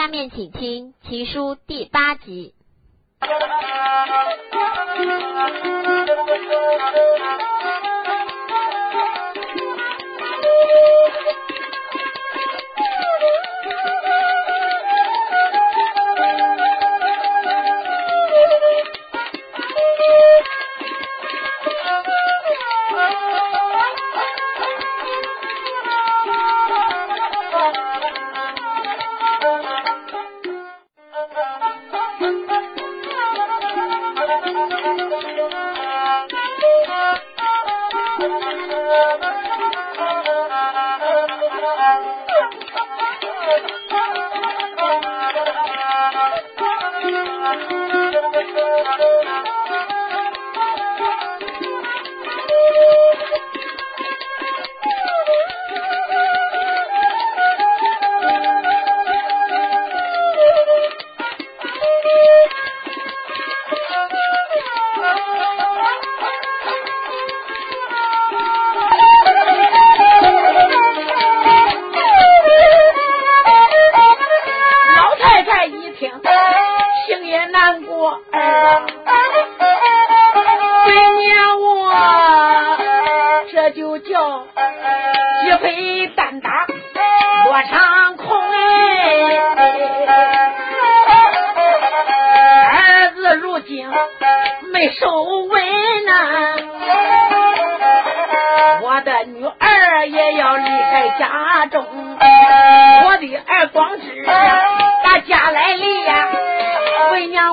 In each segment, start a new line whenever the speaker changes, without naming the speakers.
下面请听《奇书》第八集。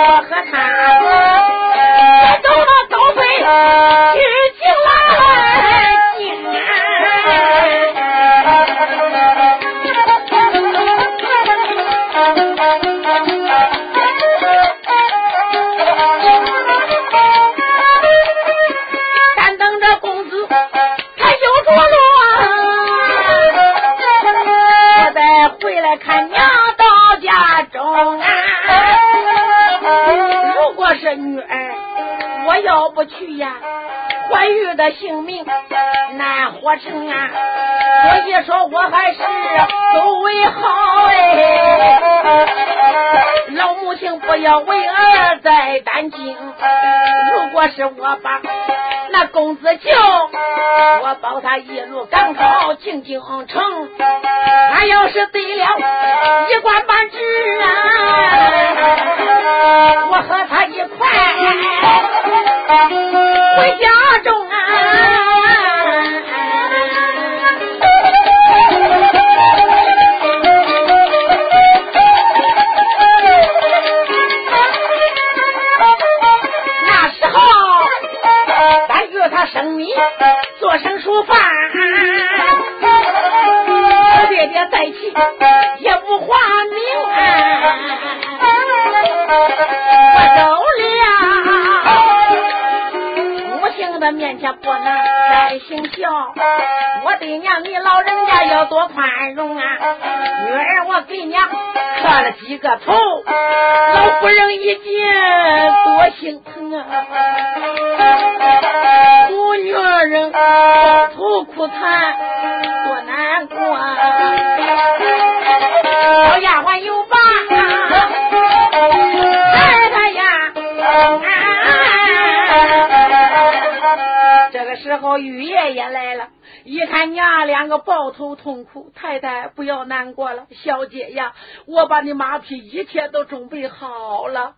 我和他走了高飞我要不去呀，怀玉。的性命难活成啊！所以说我还是走为好哎。老母亲不要为儿再担惊。如果是我把那公子救，我保他一路赶考进京城。他要是得了一官半职啊，我和他回家中啊。那时候，咱哥他生米，做成熟饭。爹爹再起也不话明、啊，我走。面前不能再行孝，我的娘你老人家要多宽容啊！女儿我给娘磕了几个头，老夫人一见多心疼啊！母女人抱头哭惨，多难过。小丫鬟个时候玉爷爷来了，一看娘两个抱头痛哭，太太不要难过了，小姐呀，我把你马匹一切都准备好了。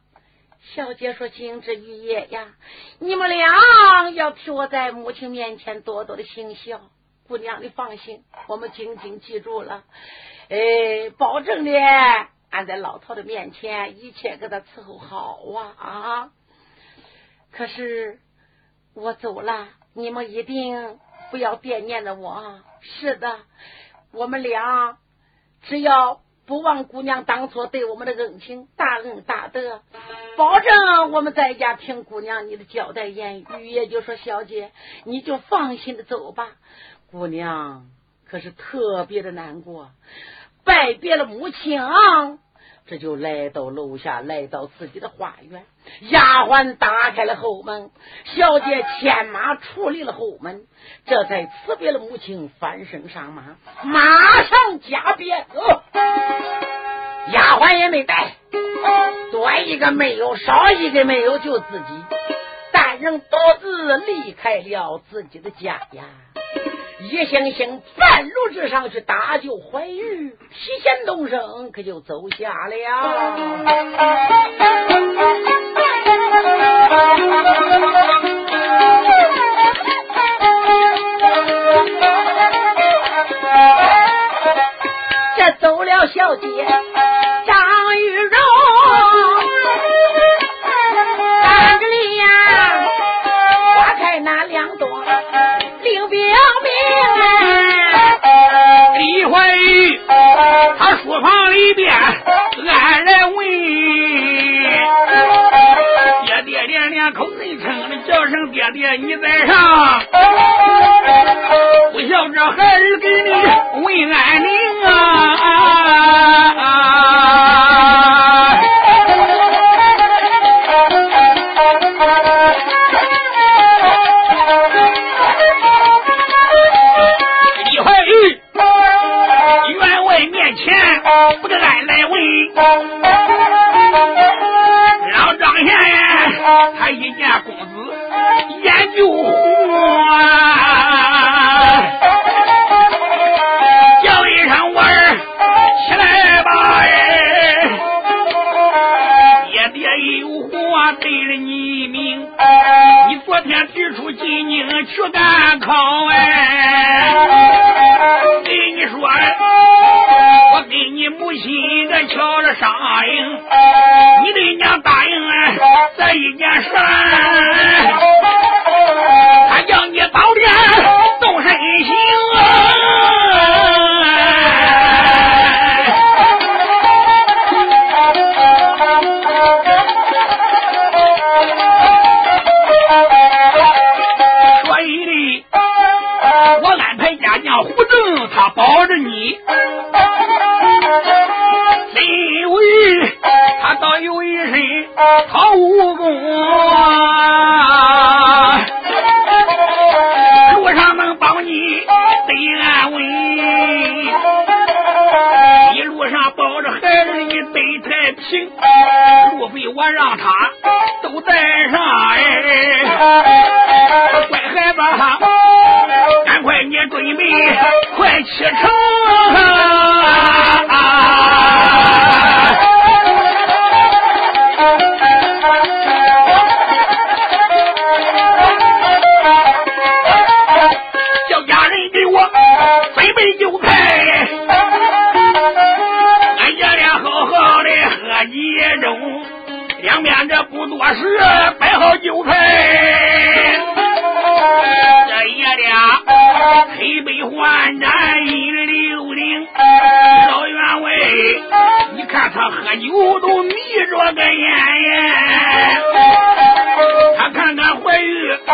小姐说：“金枝玉叶呀，你们俩要替我在母亲面前多多的行孝。姑娘，你放心，我们紧紧记住了。哎，保证的，俺在老头的面前一切给他伺候好啊啊！可是我走了，你们一定不要惦念着我。是的，我们俩只要。”不忘姑娘当初对我们的恩情，大恩大德，保证我们在家听姑娘你的交代言语。也就说，小姐，你就放心的走吧。姑娘可是特别的难过，拜别了母亲。这就来到楼下，来到自己的花园。丫鬟打开了后门，小姐牵马出离了后门，这才辞别了母亲，翻身上马，马上加鞭。哦丫鬟也没带，多一个没有，少一个没有，就自己单人独自离开了自己的家呀。一行行半路之上去搭救怀玉，提前动身，可就走下了。这走了小姐兵兵兵李怀玉他
书房里边，俺来问，爹爹连连口内称的叫声爹爹，你在上？不孝这孩儿给你问安宁啊！对了你明，你昨天提出进京去赶考哎，对你说。我给你母亲的瞧着商应，你的娘答应哎，这一件事，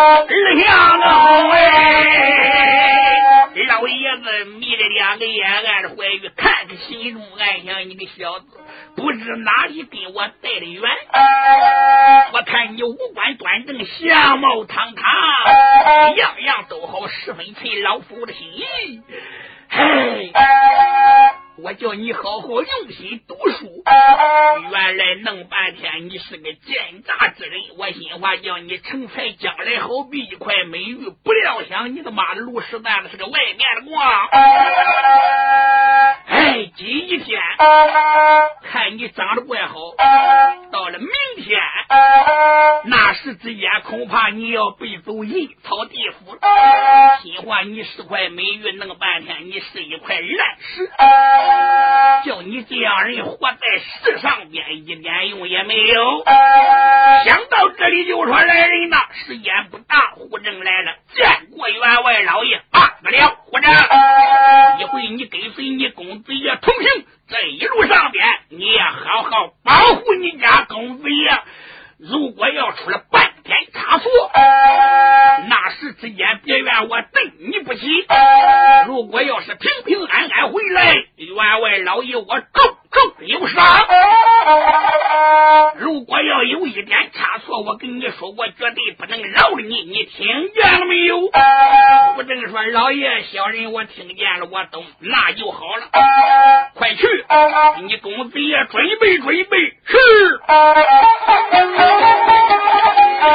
二相的好哎，老爷子眯着两个眼按着怀玉看，着心中暗想：你个小子，不知哪里跟我带的远。我看你五官端正，相貌堂堂，样样都好，十分催老夫的心。嘿，我叫你好好用心读书，原来弄半天你是个奸诈之人。我心话叫你成才，将来好比一块美玉，不料想你他妈的路石蛋子是个外面的光。哎，今天看你长得怪好，到了明天那时之间，恐怕你要被走阴曹地府。心话你是块美玉，弄半天你是一块烂石，就你这样人活在世上边一点用也没有。想到这里就说来人呐时间不大胡正来了见过员外老爷办不了胡正一会你跟随你公子爷同行这一路上边你要好好保护你家公子爷。如果要出了半先差错那时之间别怨我对你不起。如果要是平平安安回来员外老爷我重重有赏。如果要有一点差错我跟你说我绝对不能饶了你你听见了没有？不能说老爷小人我听见了我懂那就好了。快去你公子爷准备准备是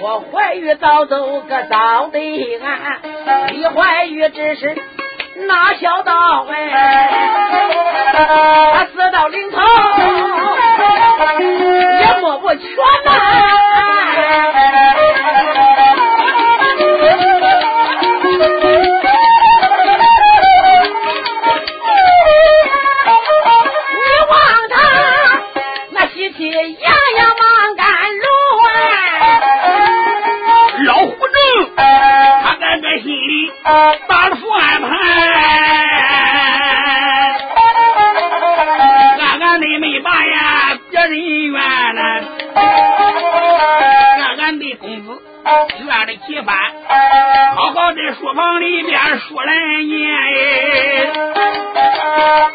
我怀玉
早走个早得安你怀玉只是拿小道哎？他死到临头也摸不全
呐。房里边说来念。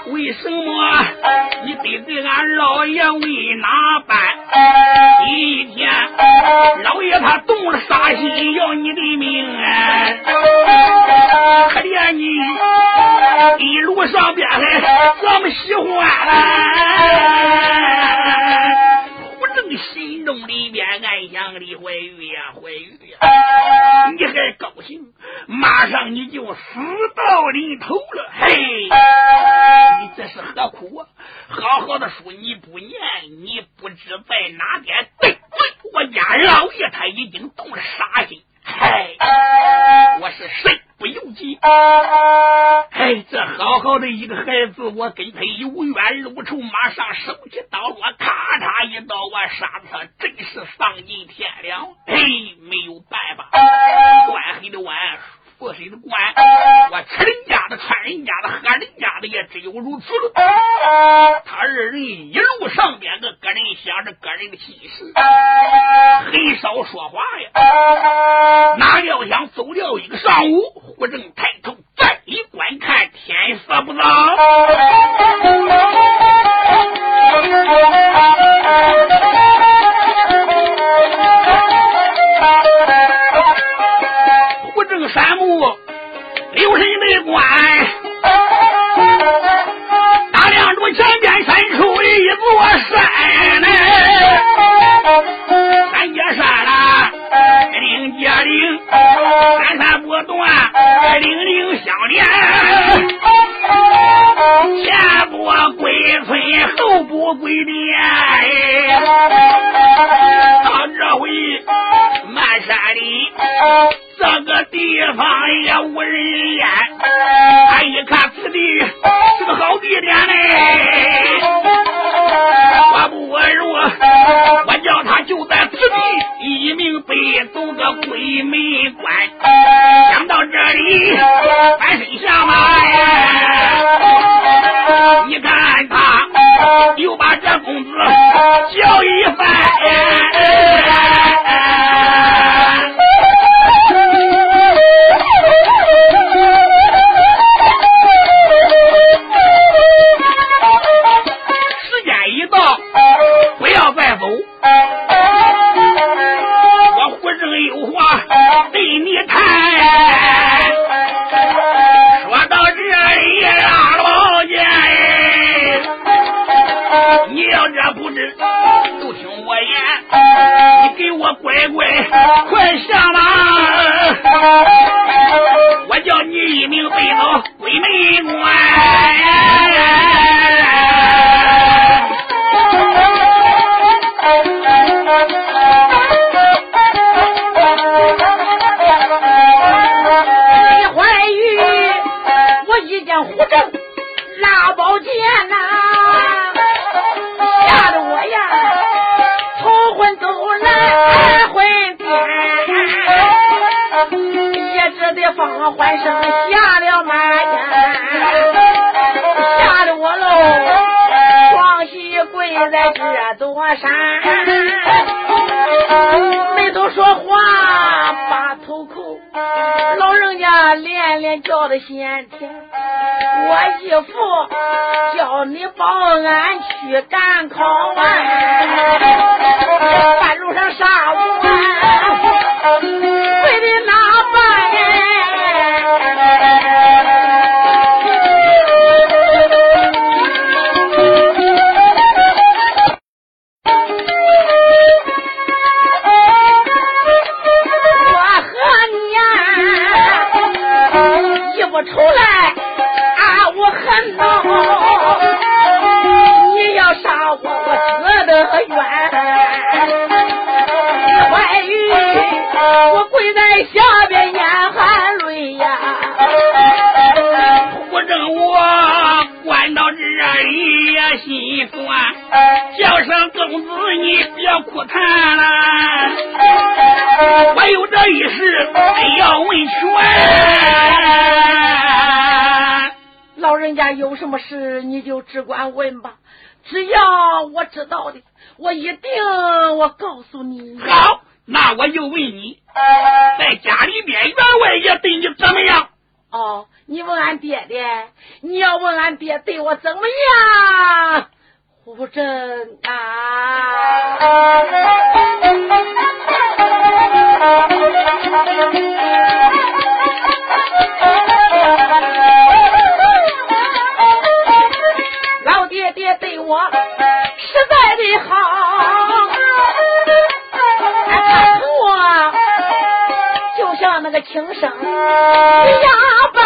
为什么你得罪俺老爷？为马上手起刀落，咔嚓一刀，我杀他，真是丧尽天良。嘿，没有办法，官黑的官，富谁的官，我吃人家的，穿人家的，喝人家的，也只有如此了。他二人一路上边个个人想着个人的心事，很少说话呀。哪料想走了一个上午。胡正抬我乖乖快下马，我叫你一名背到
俺去叫声公子，你别哭叹了，我有这一事要问全。老人家有什么事，你就只管问吧。只要我知道的，我一定我告诉你。
好，那我就问你，在家里边员外爷对你怎么样？
哦，你问俺爹爹，你要问俺爹对我怎么样？胡正啊！老爹爹对我实在的好，那个亲生呀般，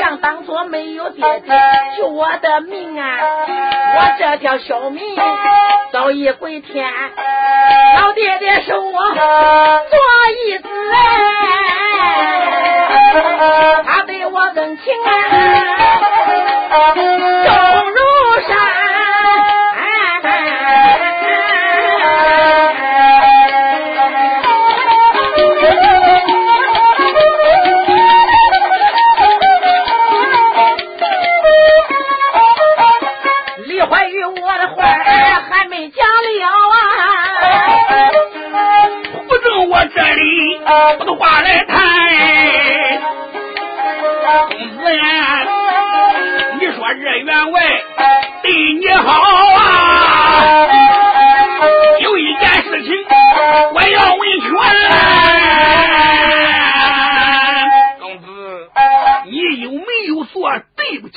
像当初没有爹爹救我的命啊，我这条小命早已归天。老爹爹收我做义子哎，他对我恩情啊，重如山。
这里我都话来谈，公子呀，你说这员外对你好啊，有一件事情我要问全，公子，你有没有做对不起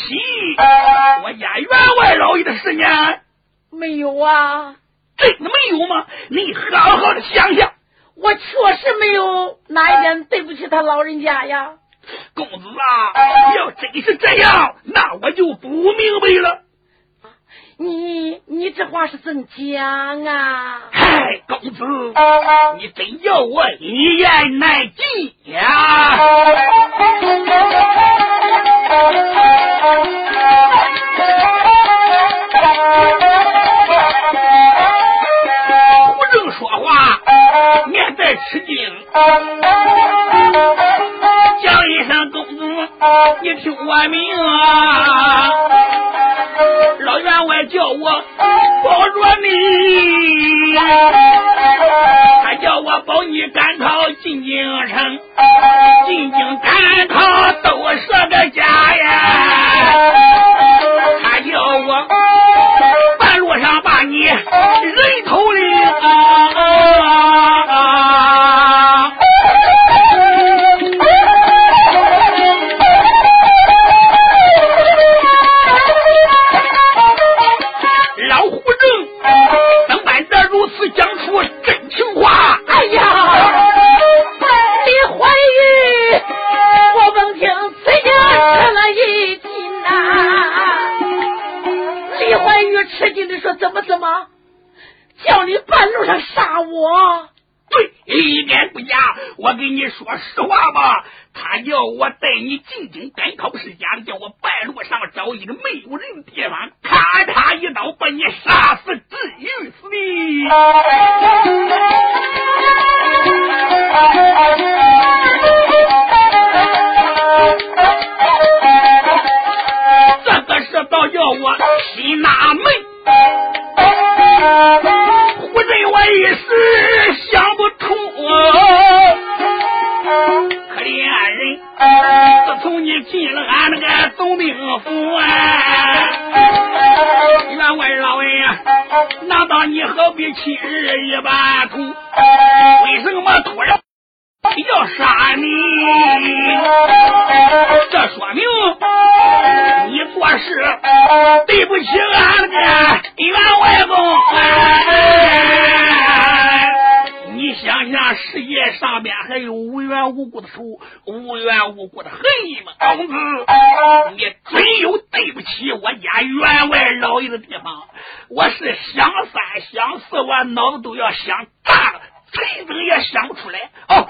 我家员外老爷的事呢？
没有啊，
真的没有吗？你好好的想想。
我确实没有哪一点对不起他老人家呀。
公子啊，要真是这样，那我就不明白了。
你你这话是怎讲啊？
嗨，公子，你真要我一言难尽呀！面带吃惊，叫一声公子，你听我命啊！老员外叫我保着你，他叫我保你赶考进京城，进京赶考都是个家呀。
吃惊的说：“怎么怎么，叫你半路上杀我？
对，一点不假。我跟你说实话吧，他叫我带你进京赶考世家的，叫我半路上找一个没有人的地方，咔嚓一刀把你杀死，至于死的。这个是倒叫我心纳闷。胡振我一时想不通，可怜人，自从你进了俺那个总兵府啊，员外老爷，难道你何必亲日一把土？为什么突然要杀你？这说明你做事对不起俺们家员外公。你想想，世界上边还有无缘无故的仇，无缘无故的恨吗？公子，你真有对不起我家员外老爷的地方。我是想三想四，我脑子都要想炸了。谁怎也想不出来哦！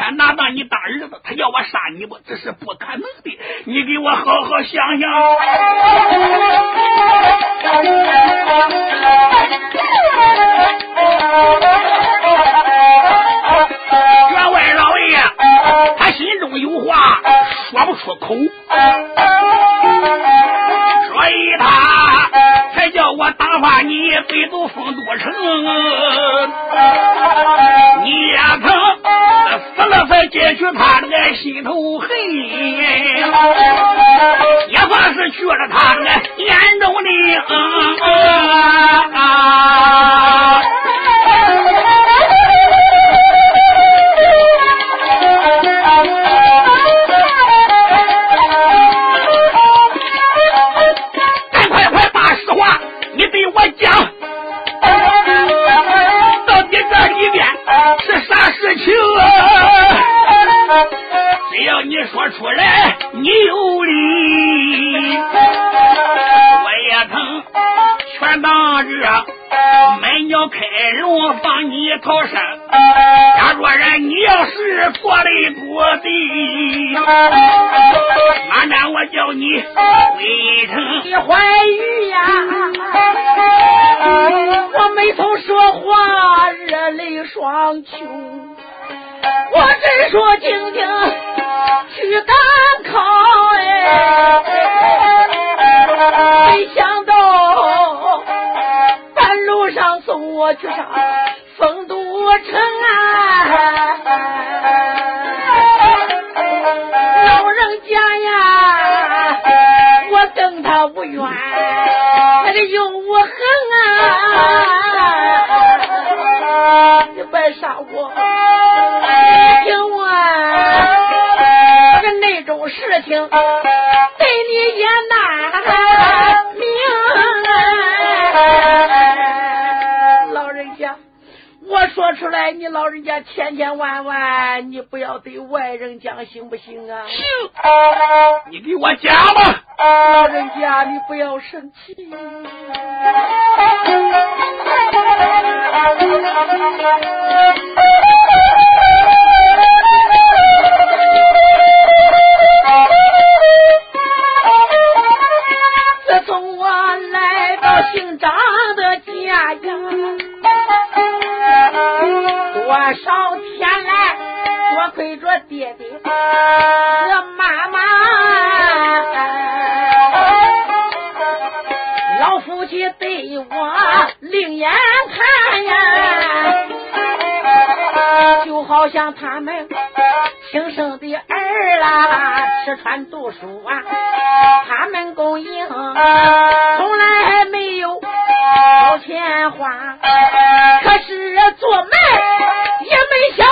他拿到你当儿子，他要我杀你不？这是不可能的。你给我好好想想。员外老爷，他心中有话说不出口，所以他才还叫我打发你北渡丰都城，你呀曾死了才解去他那个心头恨，也算是去了他那个眼中的。出来你有理，我也疼全当热门鸟开容放你逃生。假若然你要是做的多的，哪难我叫你回城
你对你也难明，老人家，我说出来，你老人家千千万万，你不要对外人讲，行不行啊？
行，你给我讲吧。
老人家，你不要生气。多少天来多亏着爹爹和妈妈，老夫妻对我另眼看呀，就好像他们亲生的儿啦，吃穿读书啊，他们供应，从来没有。掏钱花，可是做媒也没想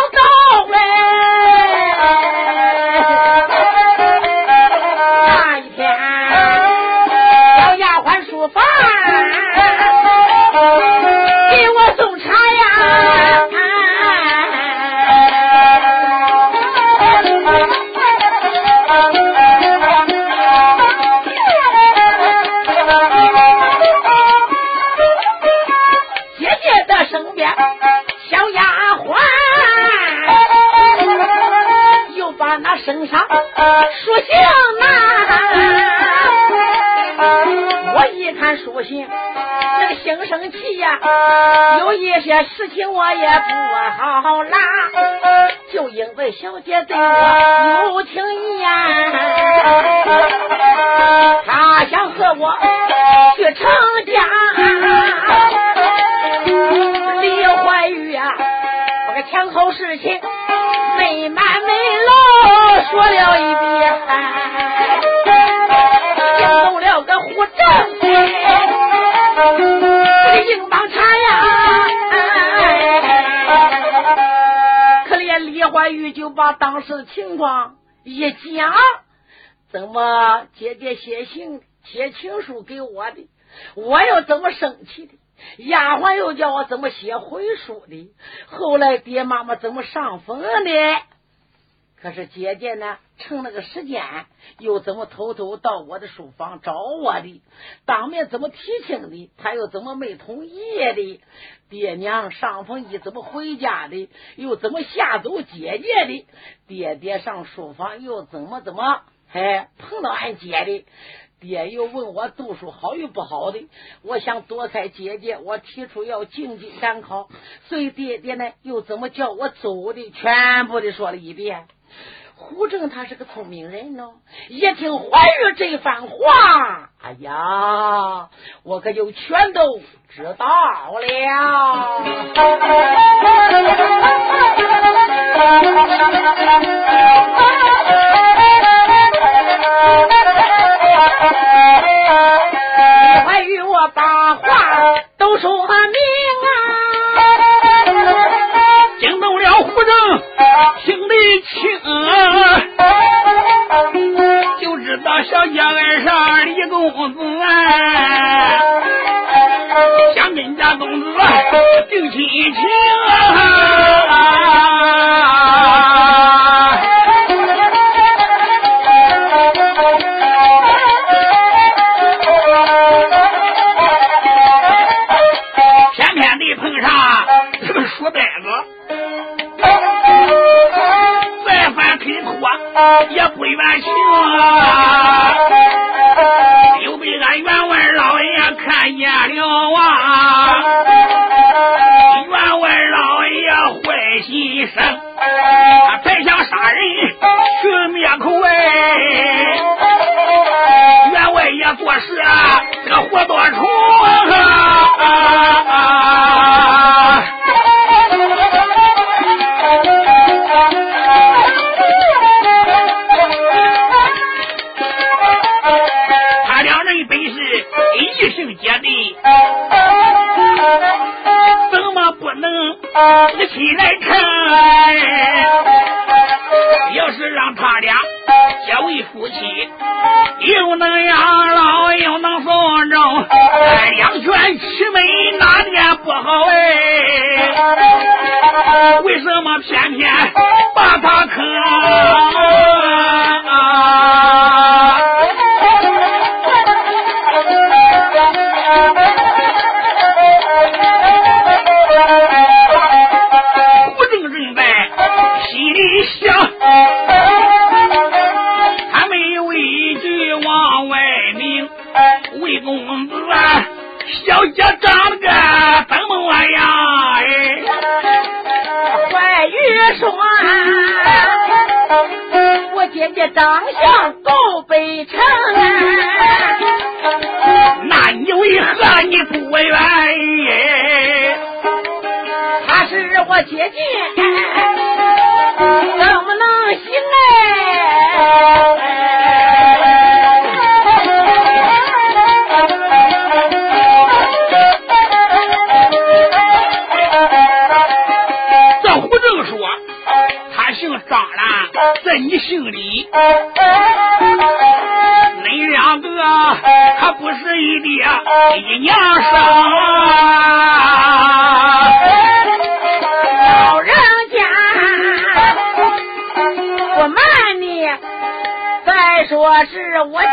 看书信，那个心生气呀，有一些事情我也不好拉，就因为小姐对我有情意呀，她想和我去成家，李怀玉呀，我个前后事情没瞒没漏说了一遍，硬邦茶呀，可怜李怀玉就把当时的情况一讲，怎么姐姐写信写情书给我的，我又怎么生气的？丫鬟又叫我怎么写回书的？后来爹妈妈怎么上坟的？可是姐姐呢，趁那个时间，又怎么偷偷到我的书房找我的？当面怎么提亲的？他又怎么没同意的？爹娘上风一怎么回家的？又怎么吓走姐姐的？爹爹上书房又怎么怎么哎碰到俺姐的？爹又问我读书好与不好的，我想躲开姐姐，我提出要进京赶考，所以爹爹呢又怎么叫我走的，全部的说了一遍。胡正他是个聪明人呢，一听怀玉这番话，哎呀，我可就全都知道了。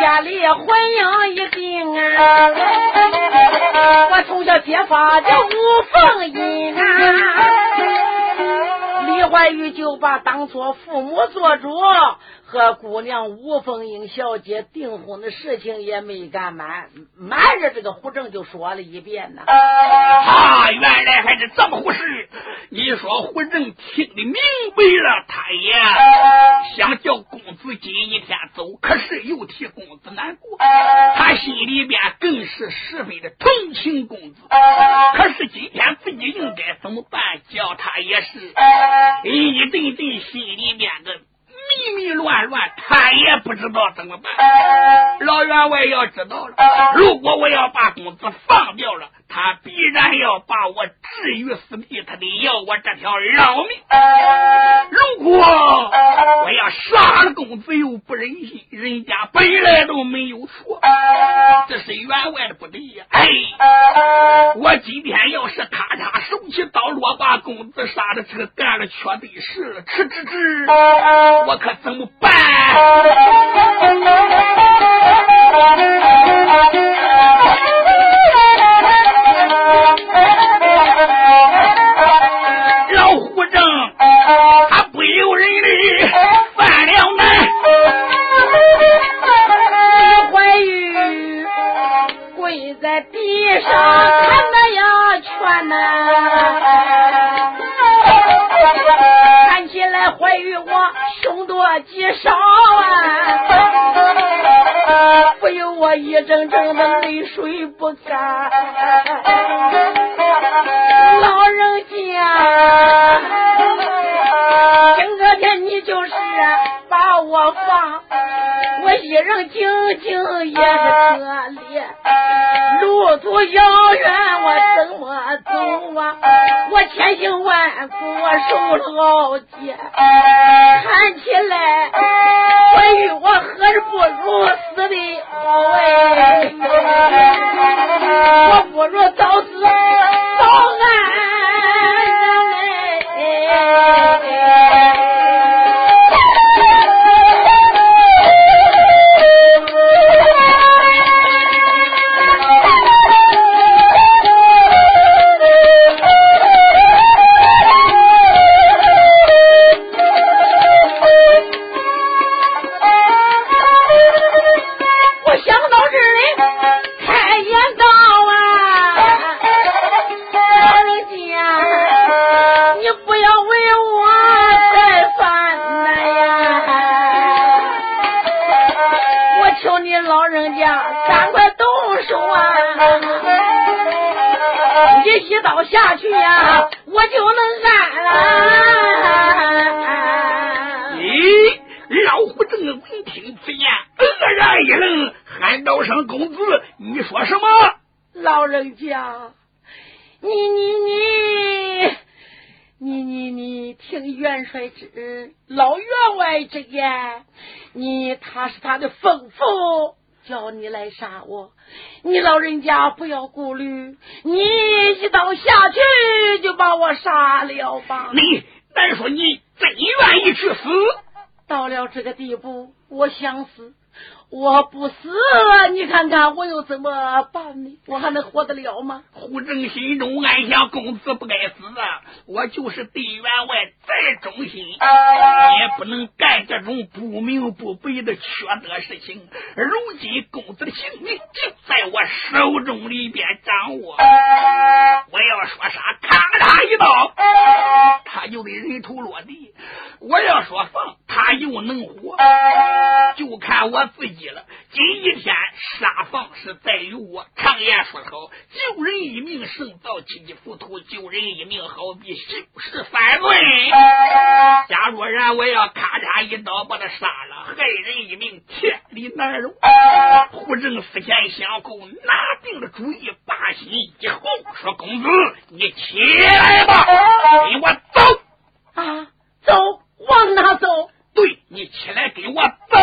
家里
婚姻一定啊，我从小结发就无缝姻啊。李怀玉就把当做父母做主和姑娘吴凤英小姐订婚的事情也没干满，瞒着这个胡正就说了一遍呢。
啊，原来还是这么回事。你说胡正听得明白了，他也想叫公子今一天走，可是又替公子难过，他心里边更是十分的同情公子。可是今天自己应该怎么办？叫他也是。一阵阵心里面的迷迷乱乱，他也不知道怎么办。老员外要知道了，如果我要把公子放掉了。他必然要把我置于死地，他得要我这条老命。如果我要杀了公子，又不忍心，人家本来都没有错，这是员外的不对呀。哎，我今天要是咔嚓手起刀落，把公子杀的这个干了缺德事了，吃吃吃，我可怎么办？
地上，看那呀劝呐，看起来怀玉我凶多吉少啊，不由。我一阵阵的泪水不干。老人家，今个天你就是把我放，人静静也是可怜。路途遥远，我怎么走啊？我千辛万苦，我受了熬煎，看起来我与我何日不如死的好哎！我不如早我不
死，
你看看我又怎么办呢？我还能活得了吗？
胡正心中暗想：公子不该死啊！我就是对员外再忠心，也不能干这种不明不白的缺德事情。如今公子的性命就在我手中里边掌握，我要说啥，咔嚓一刀，他就得人头落地；我要说放，他又能活，就看我自己。了，今一天杀房是在于我。常言说好，救人一命胜造七级浮屠，救人一命好比修十三罪。假若然我要咔嚓一刀把他杀了，害人一命，天理难容。胡正思前想后，拿定了主意，把心一横，说：“公子，你起来吧，给我走
啊，走，往哪走？
对你起来，跟我走。”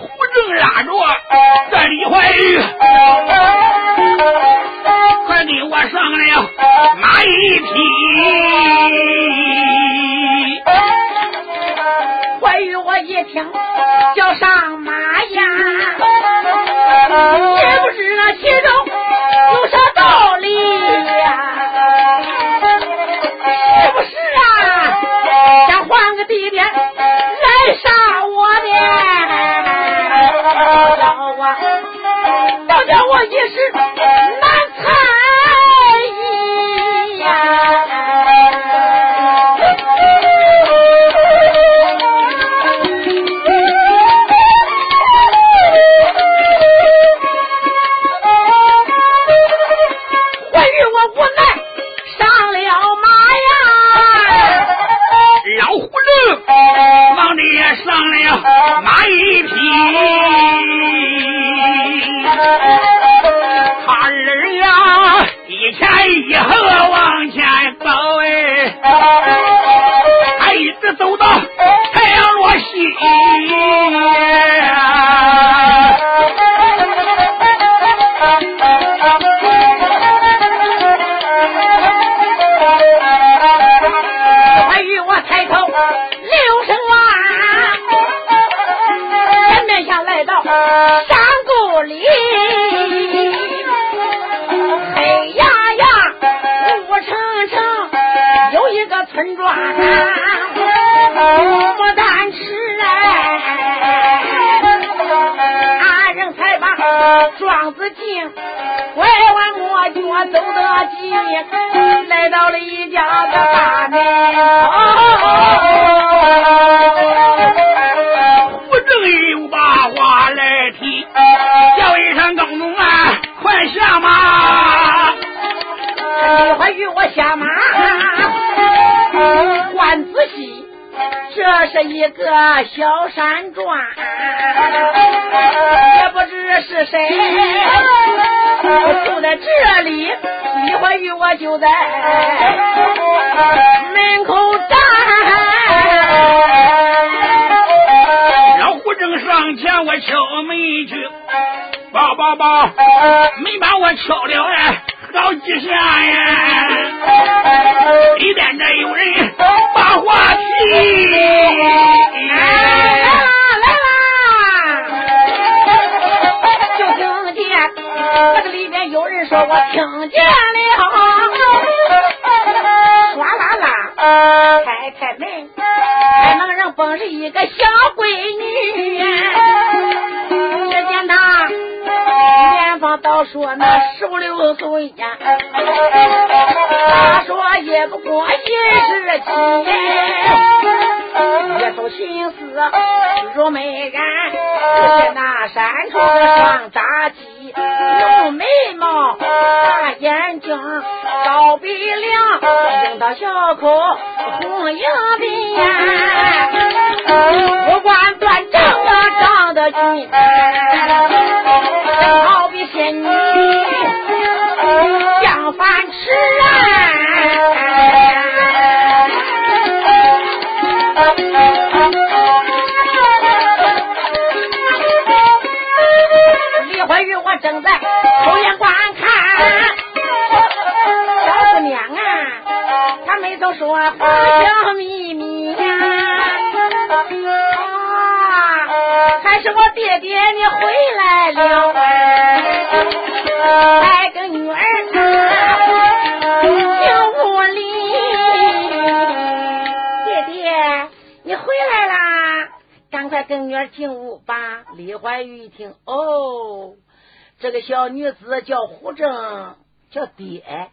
胡正拉着这李怀玉，快给我上了马一匹。
怀玉，我一听叫上马呀，中。有啥道理呀？是不是啊？想换个地点来杀我的？老啊，倒叫我一时。
上了马一匹，他儿呀一前一后往前走哎，他一直走到
子进，拐弯抹角走得急，来到了一家子大门。
胡正又把话来提，叫一声耿奴啊，快下马！
你快与我下马，观仔细，这是一个小山就在门口站。
老胡正上前，我敲门去，报报报，没把我敲了哎。好几下呀！里边这有人把话提，
来啦来啦！就听见这个里边有人说：“我听见了。”开门，开门人本是一个小闺女，只见她。年方倒说那十五六岁呀，他说也不过一十七，也都心思如美人，就见那山头上扎鸡，浓眉毛，大眼睛，高鼻梁，樱桃小口，红樱鼻，五官端正啊，长得俊。好比仙女降凡正在偷眼观看，小姑娘啊，她没都说话小秘密呀。啊还是我爹爹你回来了，还跟女儿进屋里。爹爹，你回来啦，赶快跟女儿进屋吧。李怀玉一听，哦，这个小女子叫胡正，叫爹。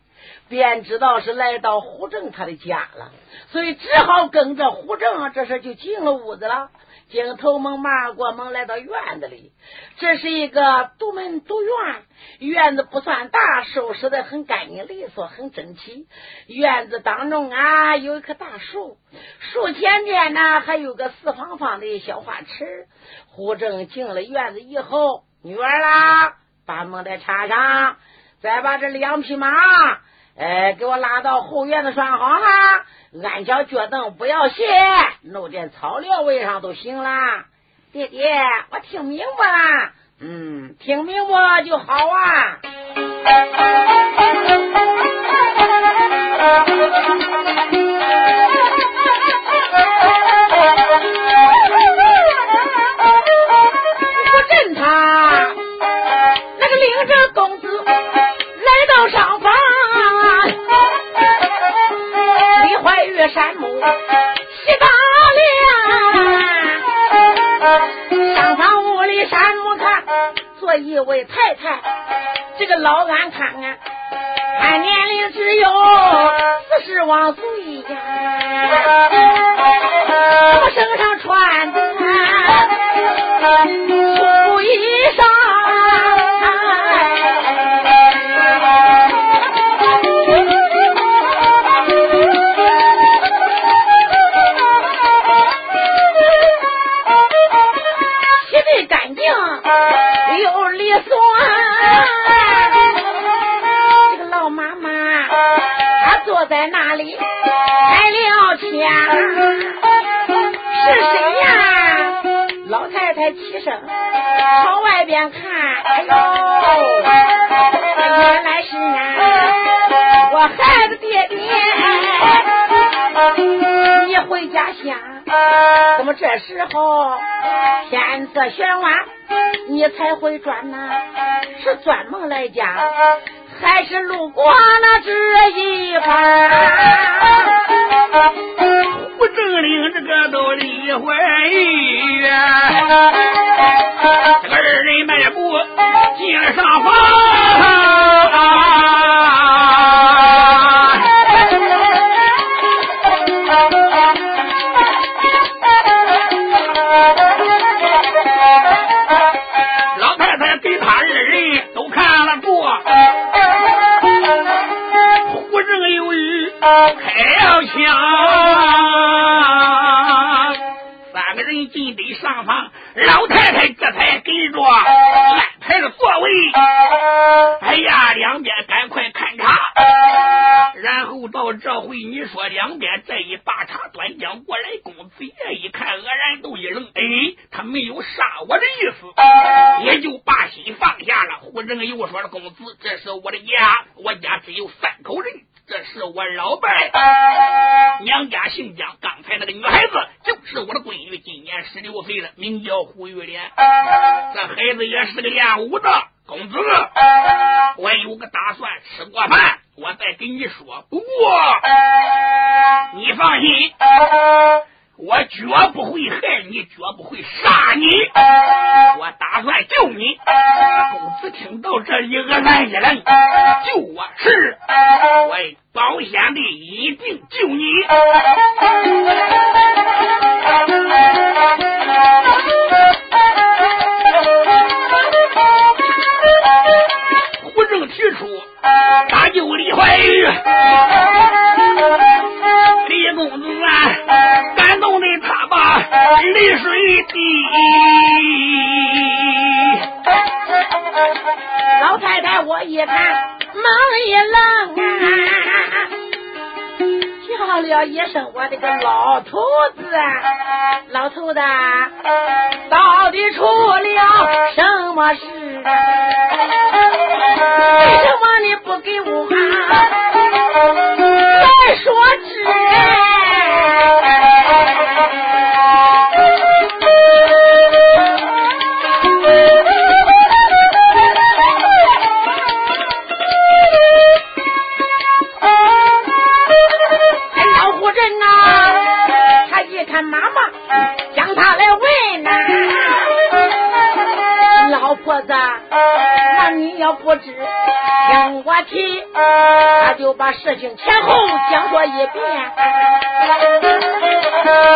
便知道是来到胡正他的家了，所以只好跟着胡正，这时就进了屋子了。经头门马过门，来到院子里。这是一个独门独院，院子不算大，收拾的很干净利索，很整齐。院子当中啊，有一棵大树，树前边呢还有个四方方的小花池。胡正进了院子以后，女儿啦，把门再插上，再把这两匹马，哎，给我拉到后院子拴好哈。安脚脚凳不要卸，弄点草料喂上都行啦。爹爹，我听明白了，嗯，听明白了就好啊。领着公子来到上房。李怀玉山木喜大亮，上房屋里山木看坐一位太太，这个老安看看，看年龄只有四十往岁呀，我身上穿的粗衣裳。算，这个老妈妈她坐在那里开了枪，是谁呀？老太太起身朝外边看，哎呦，原来是俺，我孩子爹爹，你回家乡，怎么这时候天色玄晚？你才会转呐？是专门来家，还是路过那这一番？
不正领这个都李怀玉，这个二人迈步进了上房。开了枪，三个人进得上房，老太太这才给着安排了座位。哎呀，两边赶快看茶，然后到这回你说两边这一把茶端将过来，公子爷一看，愕然都一愣，哎，他没有杀我的意思，也就把心放下了。胡正又说了，公子，这是我的家，我家只有三口人。这是我老伴儿，娘家姓姜。刚才那个女孩子就是我的闺女，今年十六岁了，名叫胡玉莲。这孩子也是个练武的公子。我有个打算，吃过饭我再跟你说。不过你放心。我绝不会害你，绝不会杀你。我打算救你。公子听到这里，愕然一愣。救我是，我保险的一定救你。胡正提出搭救李怀玉。泪水滴，
老太太我一看，忙一愣啊，叫了一声：“我的个老头子，老头子，到底出了什么事？为什么你不给我来要不知，听我提，他就把事情前后讲说一遍。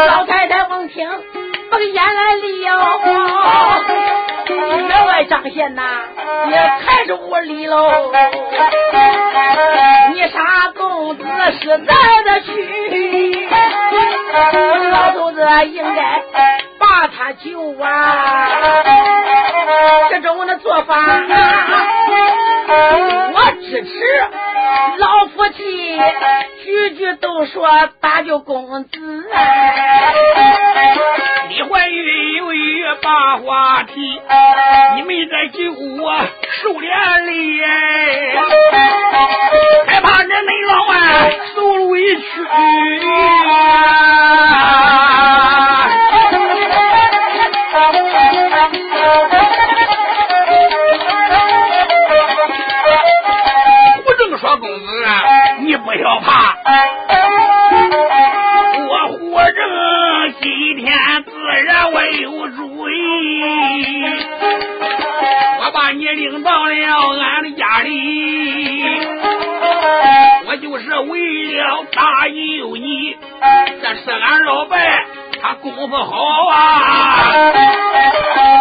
老太太闻听，把眼来了，员外张贤呐，也抬着屋里喽。你杀公子是在的去。老头子应该把他救啊！这种的做法，我支持。老夫妻句句都说搭救公子。
李怀玉有一把话题，你们在救我受连累，害怕这内老啊受委屈。不要怕，我活着今天自然我有主意，我把你领到了俺的家里，我就是为了答应你，这是俺老伴。”他功夫好啊，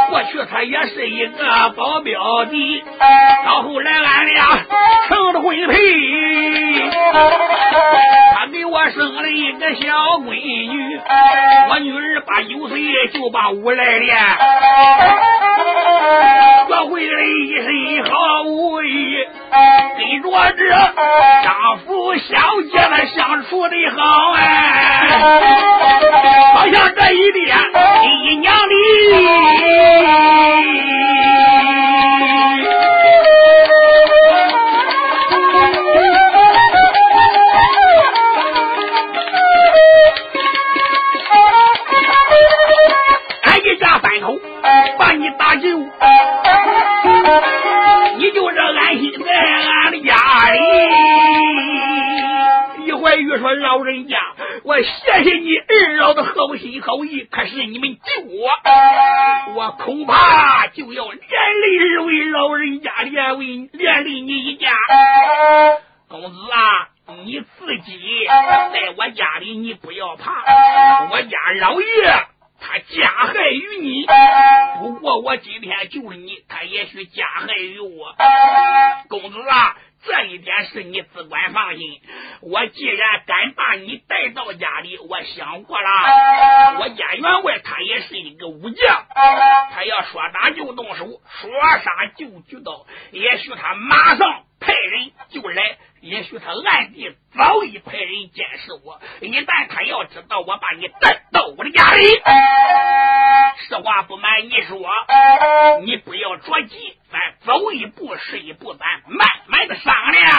过去他也是一个保镖的，到后来俺俩成了婚配，他给我生了一个小闺女，我女儿八九岁就把武来练，学会了一身好武艺，跟着这丈夫小姐们相处的好哎。好像这一点一娘的，把你打救，你就这安心在俺的家里。李怀玉说：“老人家。”我谢谢你二老的好心好意，可是你们救我，我恐怕就要连累二位老人家，连为连累你一家。公子啊，你自己在我家里，你不要怕。我家老爷他加害于你，不过我今天救了你，他也许加害于我。公子啊。这一点是你只管放心。我既然敢把你带到家里，我想过了，我家员外他也是一个武将，他要说打就动手，说杀就举刀，也许他马上派人就来。也许他暗地早已派人监视我，一旦他要知道我把你带到我的家里，实话不瞒你说，你不要着急，咱走一步是一步，咱慢慢的商量。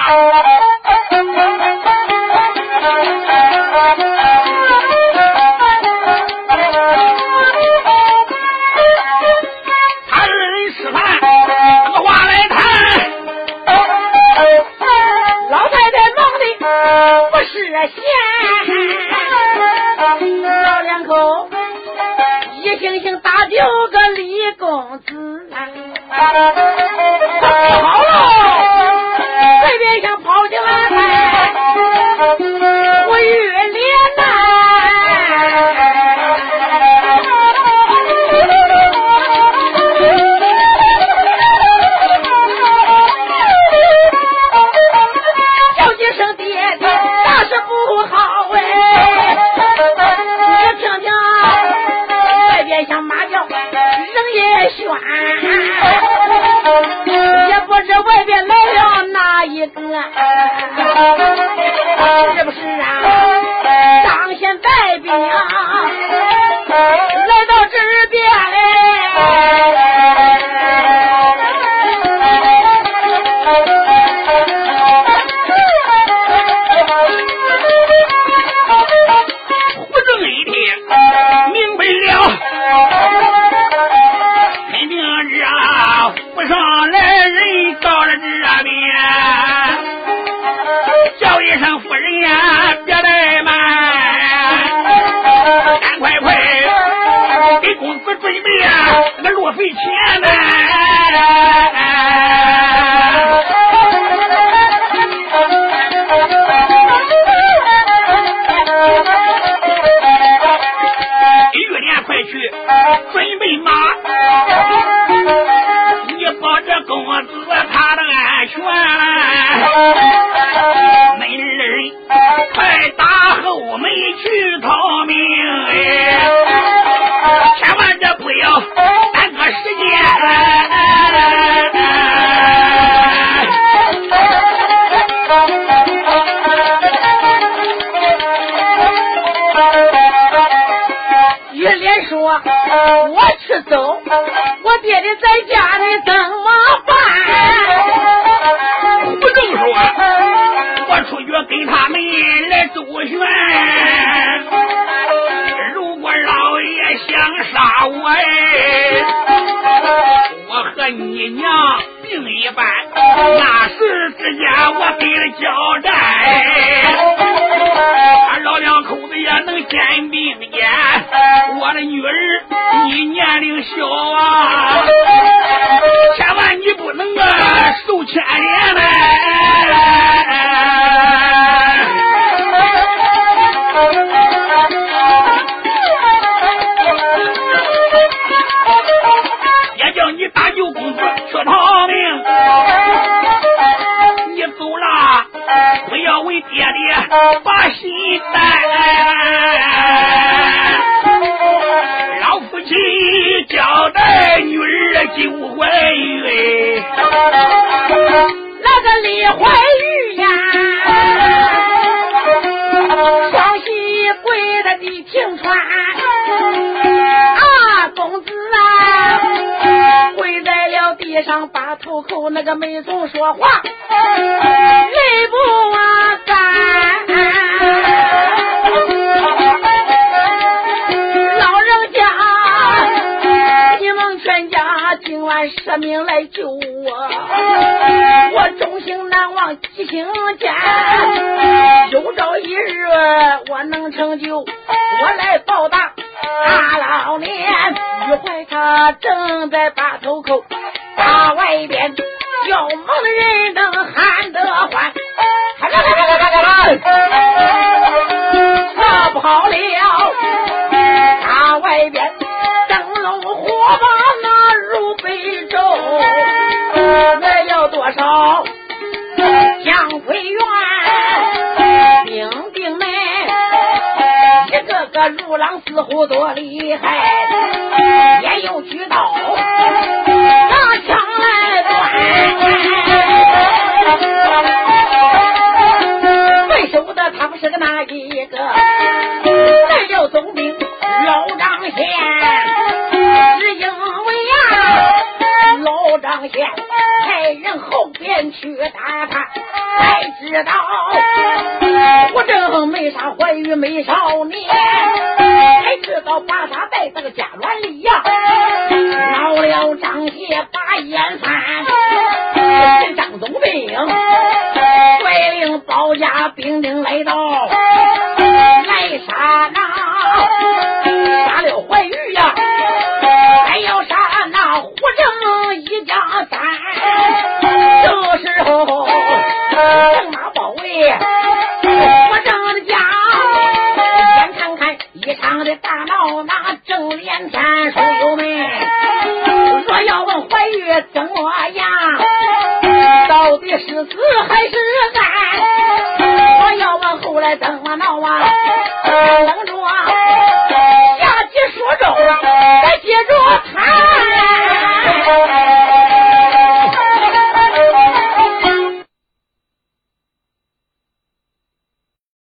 闲，老两口一星星打丢个李公子，好喽，
出去跟他们来周旋。如果老爷想杀我，哎。你娘病一般，那时之间我给了交代，俺老两口子也能肩并肩。我的女儿，你年龄小啊，千万你不能啊受牵连嘞。爹爹把心担，老夫妻交代女儿就怀孕，
那个李怀玉呀，双膝跪在地平川，啊，公子啊，跪在了地上把头叩，那个没总说话，泪不啊命来救我，我忠心难忘吉星间。有朝一日我能成就，我来报答大老年。玉怀他正在把头叩，大外边叫门人能喊得欢。如狼似虎多厉